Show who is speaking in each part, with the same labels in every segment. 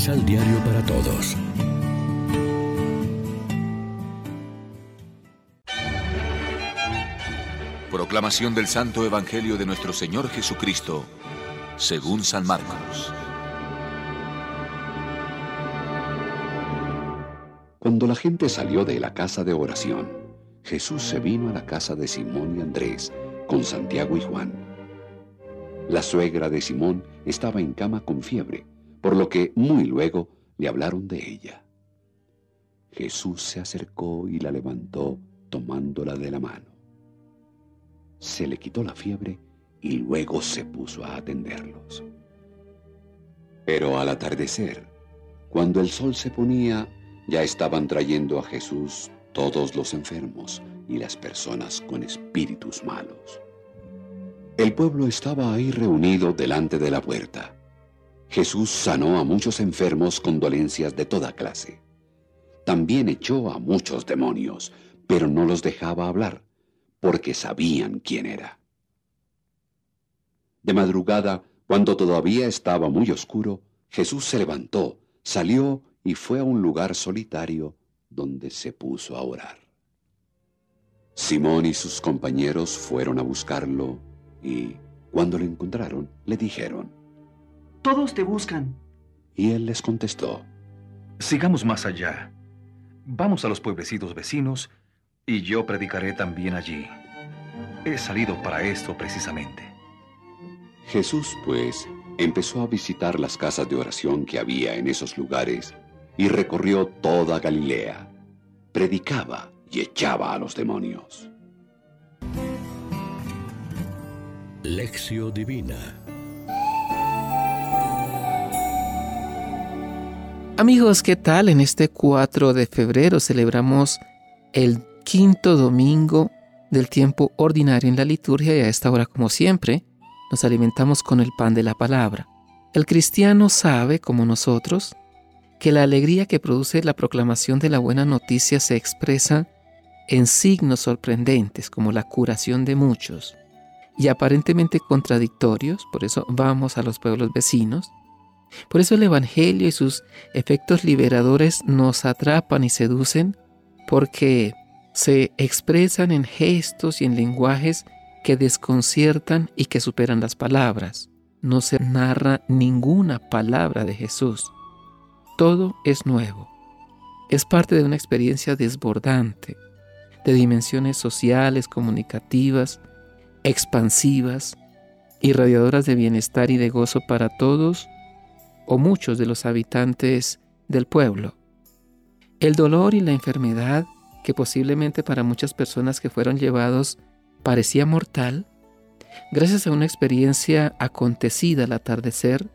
Speaker 1: Misal Diario para Todos.
Speaker 2: Proclamación del Santo Evangelio de nuestro Señor Jesucristo, según San Marcos.
Speaker 3: Cuando la gente salió de la casa de oración, Jesús se vino a la casa de Simón y Andrés con Santiago y Juan. La suegra de Simón estaba en cama con fiebre, por lo que muy luego le hablaron de ella. Jesús se acercó y la levantó tomándola de la mano. Se le quitó la fiebre y luego se puso a atenderlos. Pero al atardecer, cuando el sol se ponía, ya estaban trayendo a Jesús todos los enfermos y las personas con espíritus malos. El pueblo estaba ahí reunido delante de la puerta. Jesús sanó a muchos enfermos con dolencias de toda clase. También echó a muchos demonios, pero no los dejaba hablar, porque sabían quién era. De madrugada, cuando todavía estaba muy oscuro, Jesús se levantó, salió y fue a un lugar solitario donde se puso a orar. Simón y sus compañeros fueron a buscarlo y, cuando lo encontraron, le dijeron,
Speaker 4: Todos te buscan.
Speaker 3: Y él les contestó,
Speaker 5: Sigamos más allá. Vamos a los pueblecitos vecinos y yo predicaré también allí. He salido para esto precisamente.
Speaker 3: Jesús, pues, empezó a visitar las casas de oración que había en esos lugares y recorrió toda Galilea. Predicaba y echaba a los demonios.
Speaker 1: Lección Divina
Speaker 6: Amigos, ¿qué tal? En este 4 de febrero celebramos el quinto domingo del tiempo ordinario en la liturgia y a esta hora, como siempre, nos alimentamos con el pan de la palabra. El cristiano sabe, como nosotros, que la alegría que produce la proclamación de la buena noticia se expresa en signos sorprendentes como la curación de muchos y aparentemente contradictorios, por eso vamos a los pueblos vecinos, por eso el Evangelio y sus efectos liberadores nos atrapan y seducen porque se expresan en gestos y en lenguajes que desconciertan y que superan las palabras. No se narra ninguna palabra de Jesús. Todo es nuevo. Es parte de una experiencia desbordante, de dimensiones sociales, comunicativas, expansivas, irradiadoras de bienestar y de gozo para todos o muchos de los habitantes del pueblo. El dolor y la enfermedad, que posiblemente para muchas personas que fueron llevados parecía mortal, gracias a una experiencia acontecida al atardecer,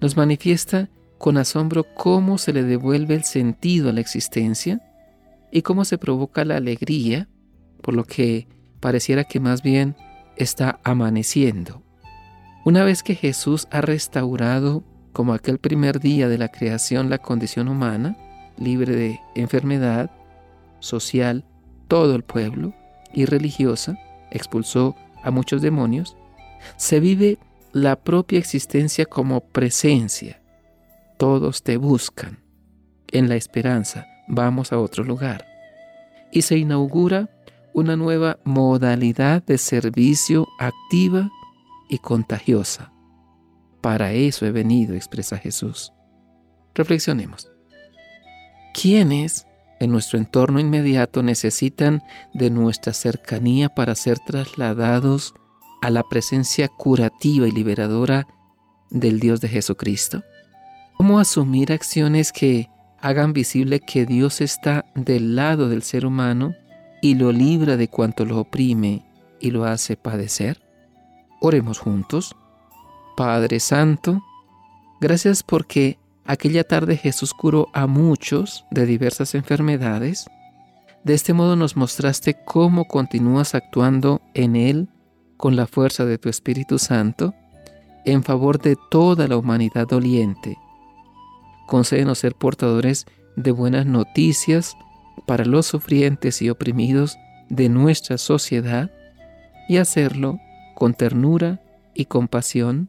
Speaker 6: nos manifiesta con asombro cómo se le devuelve el sentido a la existencia y cómo se provoca la alegría, por lo que pareciera que más bien está amaneciendo. Una vez que Jesús ha restaurado como aquel primer día de la creación la condición humana, libre de enfermedad, social, todo el pueblo, y religiosa, expulsó a muchos demonios, se vive la propia existencia como presencia. Todos te buscan. En la esperanza, vamos a otro lugar. Y se inaugura una nueva modalidad de servicio activa y contagiosa para eso he venido, expresa Jesús. Reflexionemos. ¿Quiénes en nuestro entorno inmediato necesitan de nuestra cercanía para ser trasladados a la presencia curativa y liberadora del Dios de Jesucristo? ¿Cómo asumir acciones que hagan visible que Dios está del lado del ser humano y lo libra de cuanto lo oprime y lo hace padecer? Oremos juntos. Padre Santo, gracias porque aquella tarde Jesús curó a muchos de diversas enfermedades. De este modo nos mostraste cómo continúas actuando en Él con la fuerza de tu Espíritu Santo en favor de toda la humanidad doliente. Concédenos ser portadores de buenas noticias para los sufrientes y oprimidos de nuestra sociedad y hacerlo con ternura y compasión